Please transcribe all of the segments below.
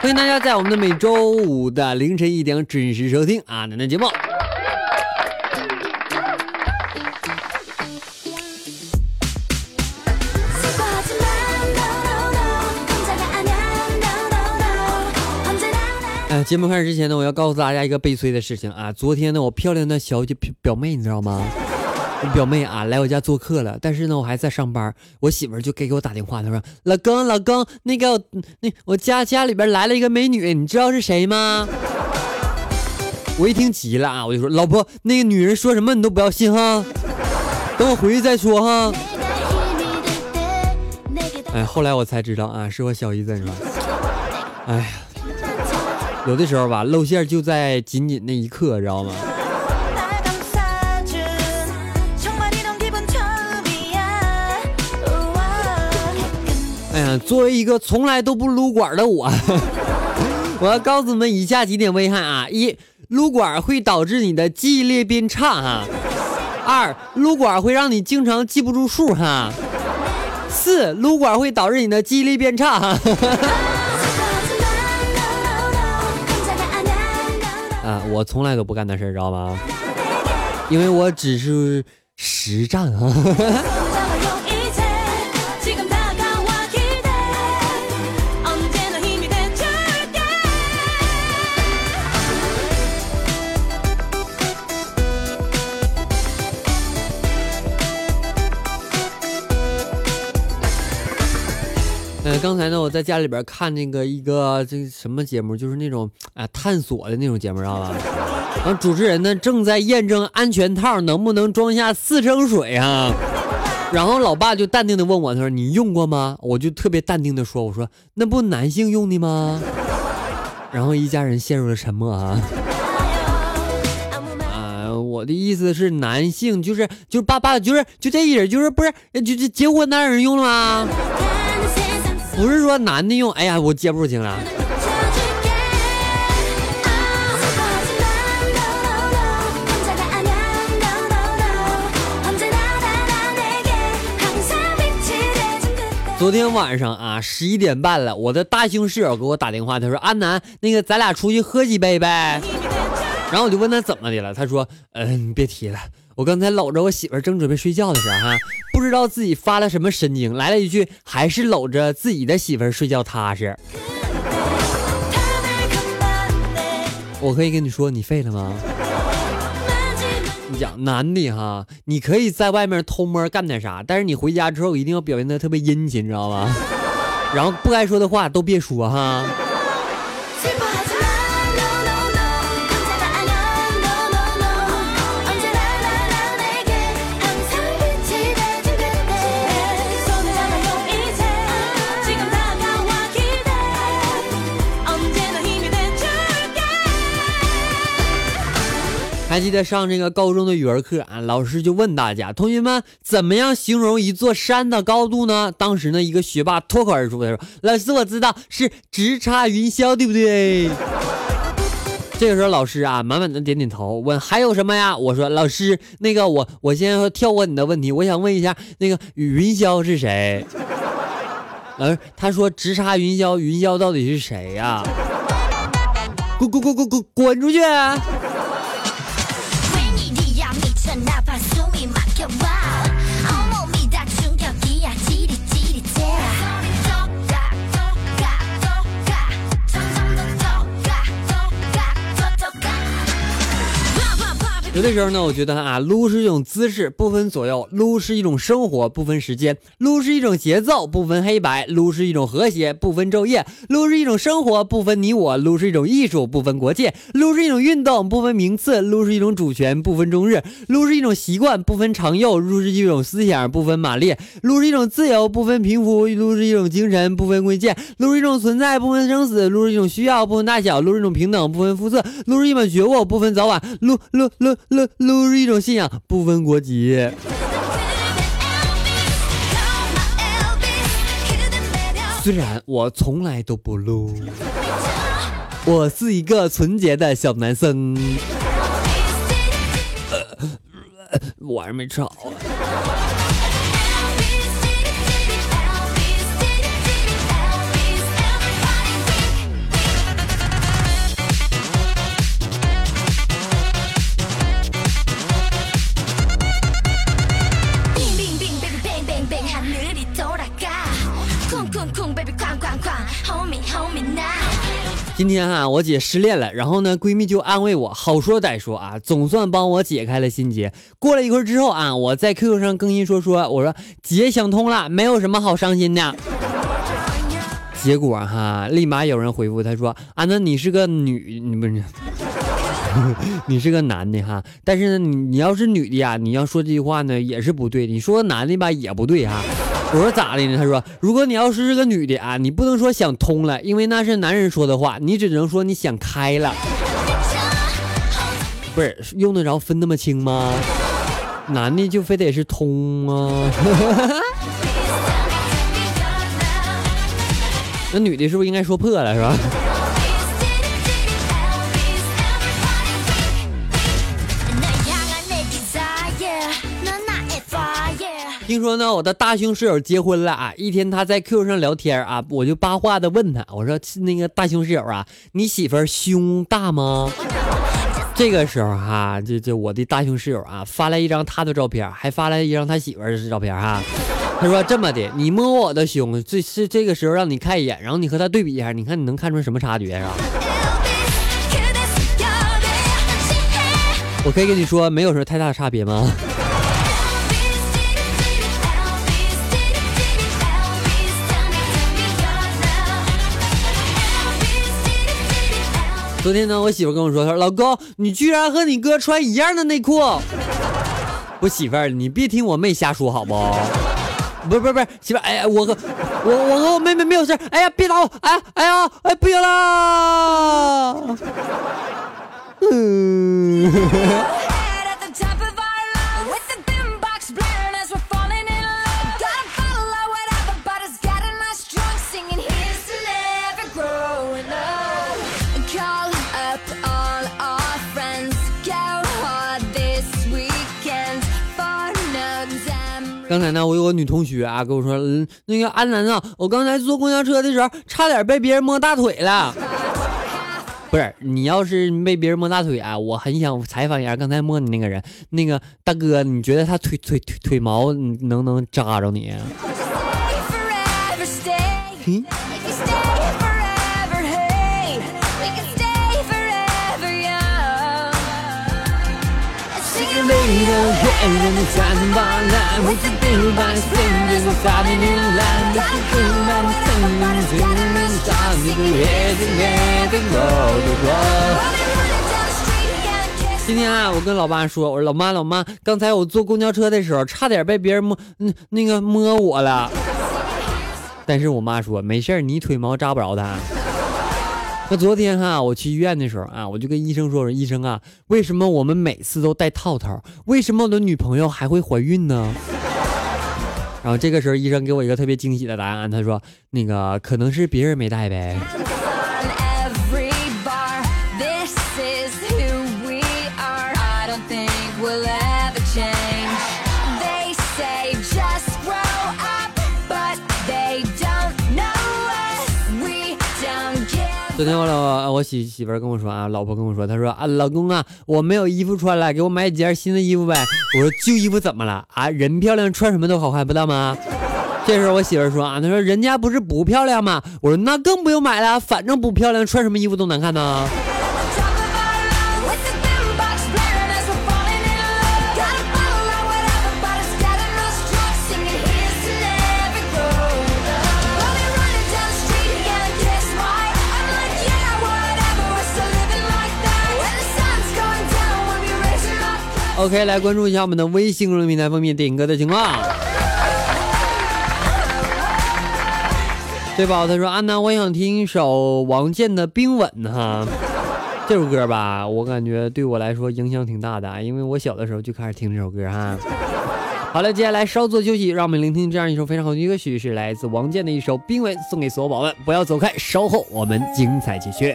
欢迎大家在我们的每周五的凌晨一点准时收听阿南的节目。哎，节目开始之前呢，我要告诉大家一个悲催的事情啊！昨天呢，我漂亮的小姐表表妹，你知道吗？我表妹啊来我家做客了，但是呢，我还在上班，我媳妇儿就给给我打电话，她说：“老公，老公，那个那我家家里边来了一个美女，你知道是谁吗？” 我一听急了啊，我就说：“老婆，那个女人说什么你都不要信哈，等我回去再说哈。”哎，后来我才知道啊，是我小姨子是吧？哎呀。有的时候吧，露馅就在仅仅那一刻，知道吗？作为一个从来都不撸管的我，我要告诉你们以下几点危害啊：一，撸管会导致你的记忆力变差哈；二，撸管会让你经常记不住数哈；四，撸管会导致你的记忆力变差哈。啊，我从来都不干那事儿，知道吗？因为我只是实战啊。刚才呢，我在家里边看那个一个这什么节目，就是那种啊探索的那种节目，知道吧？然后主持人呢正在验证安全套能不能装下四升水啊。然后老爸就淡定的问我，他说你用过吗？我就特别淡定的说，我说那不男性用的吗？然后一家人陷入了沉默啊。啊，我的意思是男性就是就是爸爸就是就这人就是不是就就结婚男人用了吗？不是说男的用，哎呀，我接不住听了。昨天晚上啊，十一点半了，我的大兴室友给我打电话，他说：“安南，那个咱俩出去喝几杯呗。”然后我就问他怎么的了，他说：“嗯，别提了。”我刚才搂着我媳妇儿正准备睡觉的时候，哈，不知道自己发了什么神经，来了一句，还是搂着自己的媳妇儿睡觉踏实。我可以跟你说，你废了吗？你讲男的哈，你可以在外面偷摸干点啥，但是你回家之后一定要表现的特别殷勤，你知道吗？然后不该说的话都别说哈。还记得上这个高中的语文课啊，老师就问大家，同学们怎么样形容一座山的高度呢？当时呢，一个学霸脱口而出的说：“老师，我知道是直插云霄，对不对？” 这个时候，老师啊，满满的点点头，问还有什么呀？我说：“老师，那个我我先跳过你的问题，我想问一下，那个云霄是谁？” 老师他说：“直插云霄，云霄到底是谁呀？”滚滚滚滚滚滚出去！有的时候呢，我觉得啊，撸是一种姿势，不分左右；撸是一种生活，不分时间；撸是一种节奏，不分黑白；撸是一种和谐，不分昼夜；撸是一种生活，不分你我；撸是一种艺术，不分国界；撸是一种运动，不分名次；撸是一种主权，不分中日；撸是一种习惯，不分长幼；撸是一种思想，不分马列；撸是一种自由，不分贫富；撸是一种精神，不分贵贱；撸是一种存在，不分生死；撸是一种需要，不分大小；撸是一种平等，不分肤色；撸是一本觉悟，不分早晚；撸撸撸露露是一种信仰，不分国籍。虽然我从来都不露，我是一个纯洁的小男生。晚上没吃好。今天啊，我姐失恋了，然后呢，闺蜜就安慰我，好说歹说啊，总算帮我解开了心结。过了一会儿之后啊，我在 QQ 上更新说说，我说姐想通了，没有什么好伤心的。结果哈，立马有人回复他说啊，那你是个女，你不是，你是个男的哈。但是呢，你你要是女的呀，你要说这句话呢也是不对，你说男的吧也不对哈。我说咋的呢？他说，如果你要是是个女的啊，你不能说想通了，因为那是男人说的话，你只能说你想开了。不是用得着分那么清吗？男的就非得是通吗？那女的是不是应该说破了是吧？听说呢，我的大胸室友结婚了啊！一天他在 QQ 上聊天啊，我就八卦的问他，我说那个大胸室友啊，你媳妇胸大吗？这个时候哈，这这我的大胸室友啊，发来一张他的照片，还发来一张他媳妇的照片哈。他说这么的，你摸我的胸，这是这个时候让你看一眼，然后你和他对比一下，你看你能看出什么差别是吧？我可以跟你说，没有什么太大差别吗？昨天呢，我媳妇跟我说，她说老公，你居然和你哥穿一样的内裤。我媳妇儿，你别听我妹瞎说好不？不是不是不是，媳妇，哎呀，我和我我和我妹妹没有事。哎呀，别打我！哎哎呀，哎不行了。嗯。刚才呢，我有个女同学啊，跟我说，嗯，那个安南啊，我刚才坐公交车的时候，差点被别人摸大腿了。不是，你要是被别人摸大腿啊，我很想采访一下刚才摸你那个人，那个大哥，你觉得他腿腿腿腿毛能不能扎着你？今天啊，我跟老妈说，我说老妈老妈，刚才我坐公交车的时候，差点被别人摸，嗯，那个摸我了。但是我妈说没事你腿毛扎不着他。那昨天哈，我去医院的时候啊，我就跟医生说：“我说医生啊，为什么我们每次都戴套套？为什么我的女朋友还会怀孕呢？”然后这个时候，医生给我一个特别惊喜的答案，他说：“那个可能是别人没戴呗。”昨天我老我媳媳妇跟我说啊，老婆跟我说，她说啊，老公啊，我没有衣服穿了，给我买几件新的衣服呗。我说旧衣服怎么了 啊？人漂亮穿什么都好看，不知道吗？这时候我媳妇说啊，她说人家不是不漂亮吗？我说那更不用买了，反正不漂亮，穿什么衣服都难看呢。OK，来关注一下我们的微信公众平台方面点歌的情况。对宝他说：“安娜，我想听一首王健的《冰吻》哈，这首歌吧，我感觉对我来说影响挺大的，因为我小的时候就开始听这首歌哈。”好了，接下来稍作休息，让我们聆听这样一首非常好听的歌曲，是来自王健的一首《冰吻》，送给所有宝宝们。不要走开，稍后我们精彩继续。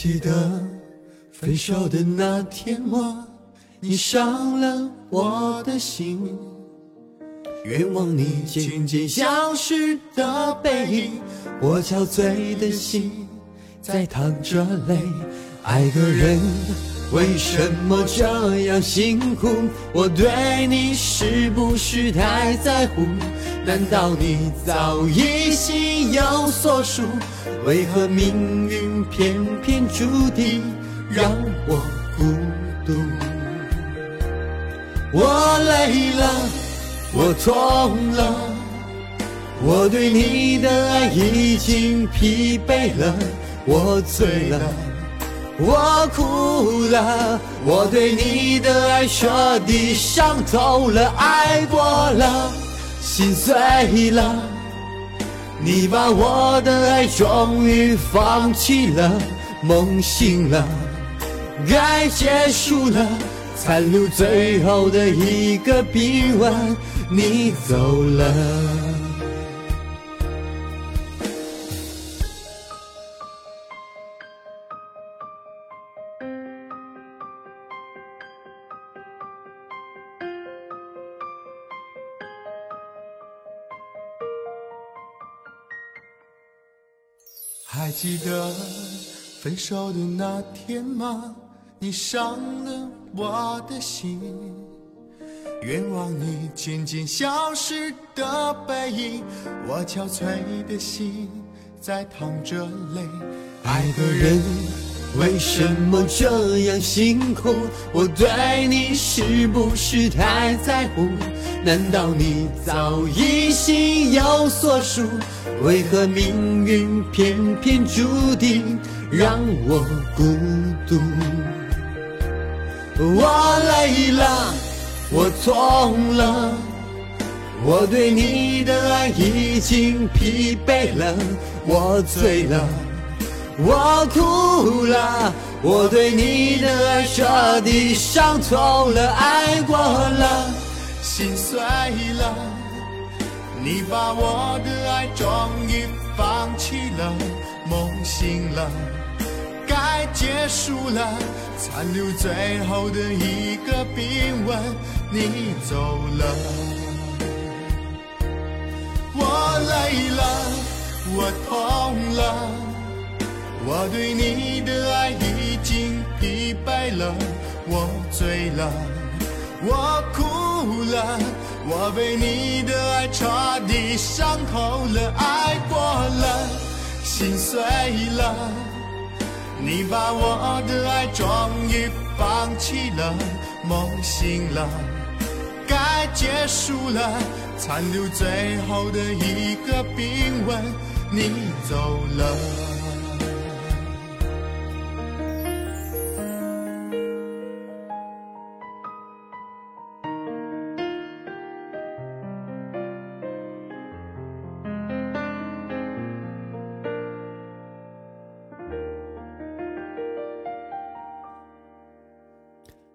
记得分手的那天吗？你伤了我的心。愿望你渐渐消失的背影，我憔悴的心在淌着泪。爱的人为什么这样辛苦？我对你是不是太在乎？难道你早已心有所属？为何命运偏偏注定让我孤独？我累了。我痛了，我对你的爱已经疲惫了，我醉了，我哭了，我对你的爱彻底伤透了，爱过了，心碎了，你把我的爱终于放弃了，梦醒了，该结束了，残留最后的一个臂弯。你走了，还记得分手的那天吗？你伤了我的心。愿望你渐渐消失的背影，我憔悴的心在淌着泪。爱的人为什么这样辛苦？我对你是不是太在乎？难道你早已心有所属？为何命运偏偏注定让我孤独？我累了。我痛了，我对你的爱已经疲惫了，我醉了，我哭了，我对你的爱彻底伤透了，爱过了，心碎了，你把我的爱终于放弃了，梦醒了。该结束了，残留最后的一个冰吻，你走了，我累了，我痛了，我对你的爱已经疲惫了，我醉了，我哭了，我被你的爱彻底伤透了，爱过了，心碎了。你把我的爱终于放弃了，梦醒了，该结束了，残留最后的一个冰吻，你走了。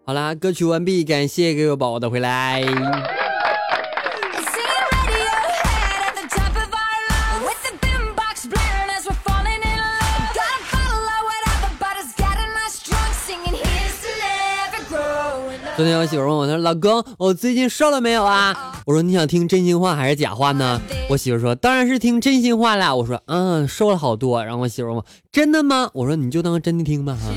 好啦，歌曲完毕，感谢各位宝宝的回来。昨天我媳妇问我，她说：“老公，我最近瘦了没有啊？”我说：“你想听真心话还是假话呢？”我媳妇说：“当然是听真心话啦。”我说：“嗯，瘦了好多。”然后我媳妇问：“真的吗？”我说：“你就当真的听吧，哈。”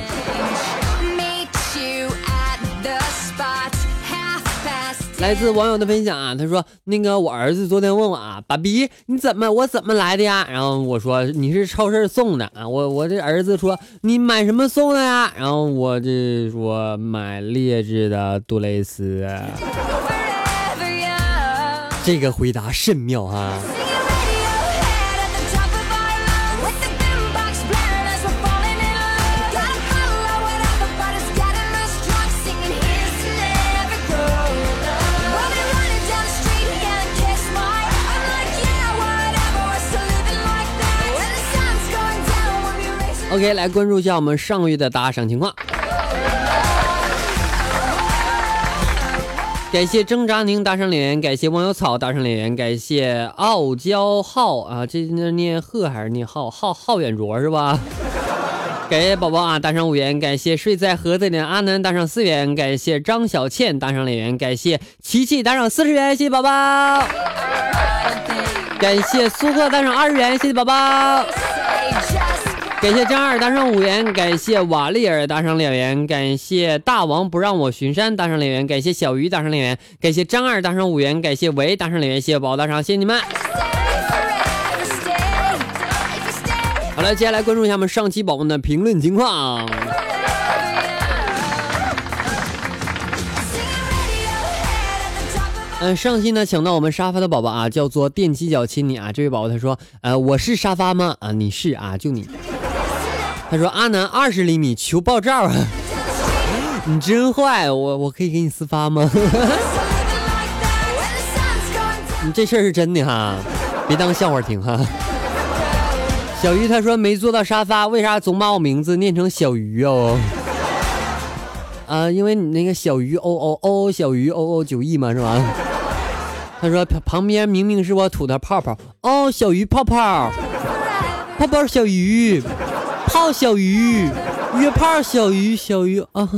来自网友的分享啊，他说那个我儿子昨天问我啊，爸比你怎么我怎么来的呀？然后我说你是超市送的啊，我我这儿子说你买什么送的呀？然后我这说买劣质的杜蕾斯。这个回答甚妙啊！OK，来关注一下我们上个月的打赏情况。感谢挣扎宁打赏留言，感谢忘忧草打赏留言，感谢傲娇浩啊，这那念鹤还是念浩？浩浩远卓是吧？感谢宝宝啊，打赏五元，感谢睡在盒子里的阿南打赏四元，感谢张小倩打赏两元，感谢琪琪打赏四十元，谢谢宝宝。感谢苏克打赏二十元，谢谢宝宝。感谢张二打赏五元，感谢瓦利尔打赏两元，感谢大王不让我巡山打赏两元，感谢小鱼打赏两元，感谢张二打赏五元，感谢维打赏两元，谢谢宝宝打赏，谢谢你们。好了，接下来关注一下我们上期宝宝的评论情况。嗯，上期呢抢到我们沙发的宝宝啊，叫做踮起脚亲你啊，这位宝宝他说，呃，我是沙发吗？啊，你是啊，就你。他说：“阿南二十厘米求爆照啊！你真坏，我我可以给你私发吗？你这事儿是真的哈，别当笑话听哈。”小鱼他说：“没坐到沙发，为啥总把我名字念成小鱼哦？啊，因为你那个小鱼哦哦哦小鱼哦哦九亿嘛是吧？”他说：“旁边明明是我吐的泡泡哦，小鱼泡泡，泡泡小鱼。”泡小鱼，约炮小鱼，小鱼啊！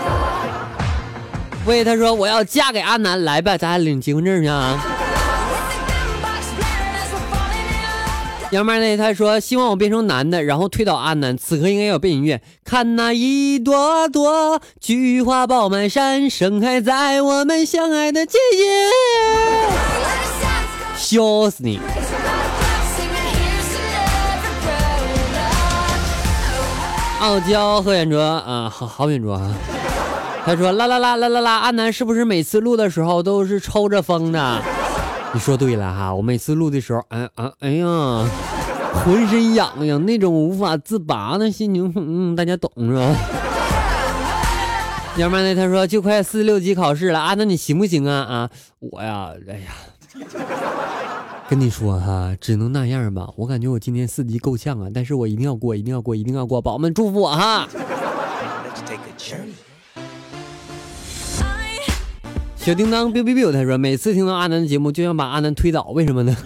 喂，他说我要嫁给阿南，来吧，咱俩领结婚证去啊！杨妹呢？他说希望我变成男的，然后推倒阿南。此刻应该有背景音乐，看那一朵朵菊花爆满山，盛开在我们相爱的季节。笑死你！傲娇贺远卓啊，好好远卓啊！他说啦啦啦啦啦啦，阿南是不是每次录的时候都是抽着风的？你说对了哈，我每次录的时候，哎啊哎呀，浑身痒痒，那种无法自拔的心情，嗯，大家懂是吧？要不然呢？他说就快四六级考试了，阿南你行不行啊？啊，我呀，哎呀。跟你说哈，只能那样吧。我感觉我今年四级够呛啊，但是我一定要过，一定要过，一定要过。宝宝们祝福我哈。小叮当 biu biu biu，他说每次听到阿南的节目就想把阿南推倒，为什么呢？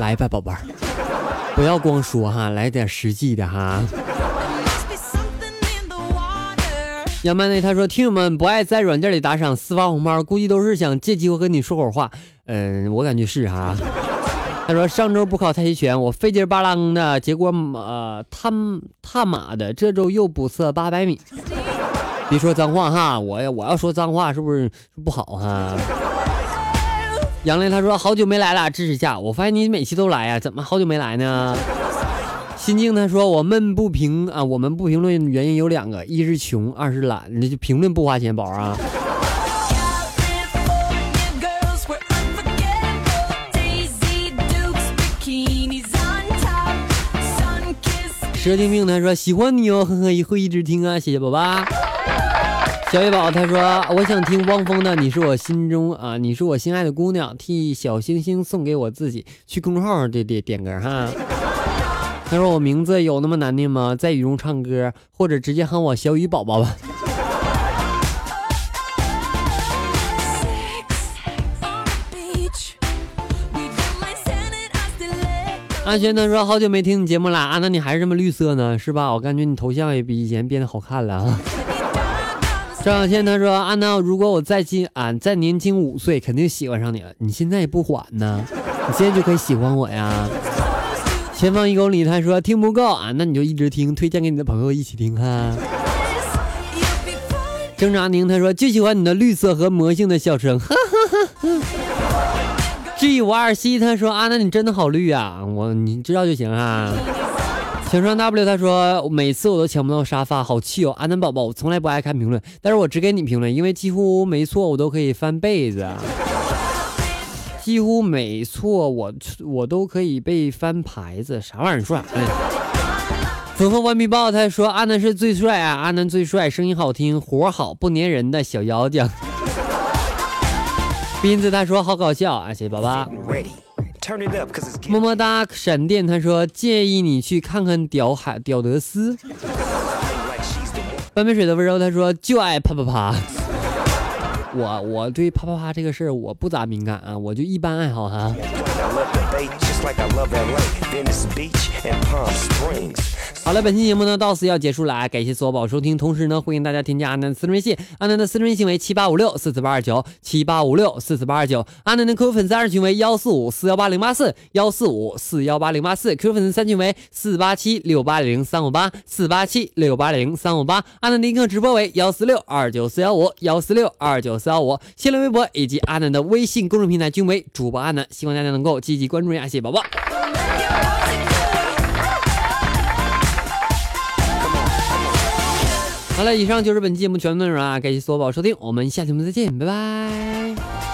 来吧，宝贝儿，不要光说哈，来点实际的哈。杨曼内他说听友们不爱在软件里打赏私发红包，估计都是想借机会跟你说会儿话。嗯，我感觉是哈。他说上周不考太极拳，我费劲巴啷的，结果呃，他他妈的这周又补测八百米。别说脏话哈，我我要说脏话是不是不好哈？杨磊他说好久没来了，支持下。我发现你每期都来呀，怎么好久没来呢？心静他说我闷不评啊，我们不评论原因有两个，一是穷，二是懒。那就评论不花钱，宝啊。蛇精病他说喜欢你哦，呵呵，以后一直听啊，谢谢宝宝。小雨宝他说我想听汪峰的，你是我心中啊，你是我心爱的姑娘，替小星星送给我自己，去公众号点点点歌哈。他说我名字有那么难念吗？在雨中唱歌，或者直接喊我小雨宝宝吧。阿轩他说：“好久没听你节目了啊，那你还是这么绿色呢，是吧？我感觉你头像也比以前变得好看了啊。”张小倩他说：“阿南，如果我再进俺再年轻五岁，肯定喜欢上你了。你现在也不晚呢，你现在就可以喜欢我呀。”前方一公里他说：“听不够啊，那你就一直听，推荐给你的朋友一起听哈。”郑长宁他说就喜欢你的绿色和魔性的笑声，哈哈哈。G 五二七他说啊，那你真的好绿啊，我你知道就行啊。小双 W 他说每次我都抢不到沙发，好气哦。阿南宝宝，我从来不爱看评论，但是我只给你评论，因为几乎没错我都可以翻被子。几乎没错，我我都可以被翻牌子，啥玩意儿？你说啥呢？粉粉顽皮豹他说阿南是最帅啊，阿南最帅，声音好听，活好，不粘人的小妖精。斌子他说好搞笑啊，谢谢宝宝。么么哒，闪电他说建议你去看看屌海屌德斯。半杯水的温柔他说就爱啪啪啪。我我对啪啪啪这个事儿我不咋敏感啊，我就一般爱好哈。Like I love LA, Venice Beach and Palm Springs. 好了，本期节目呢到此要结束了啊！感谢所有宝收听，同时呢欢迎大家添加阿南的私人微信，阿南的私人微信为七八五六四四八二九七八五六四四八二九，阿南的 QQ 粉丝二群为幺四五四幺八零八四幺四五四幺八零八四，QQ 粉丝三群为四八七六八零三五八四八七六八零三五八，阿南的个直播为幺四六二九四幺五幺四六二九四幺五，新浪微博以及阿南的微信公众平台均为主播阿南，希望大家能够积极关注一下谢宝宝。好了，以上就是本期节目全部内容啊！感谢所有宝收听，我们下期节目再见，拜拜。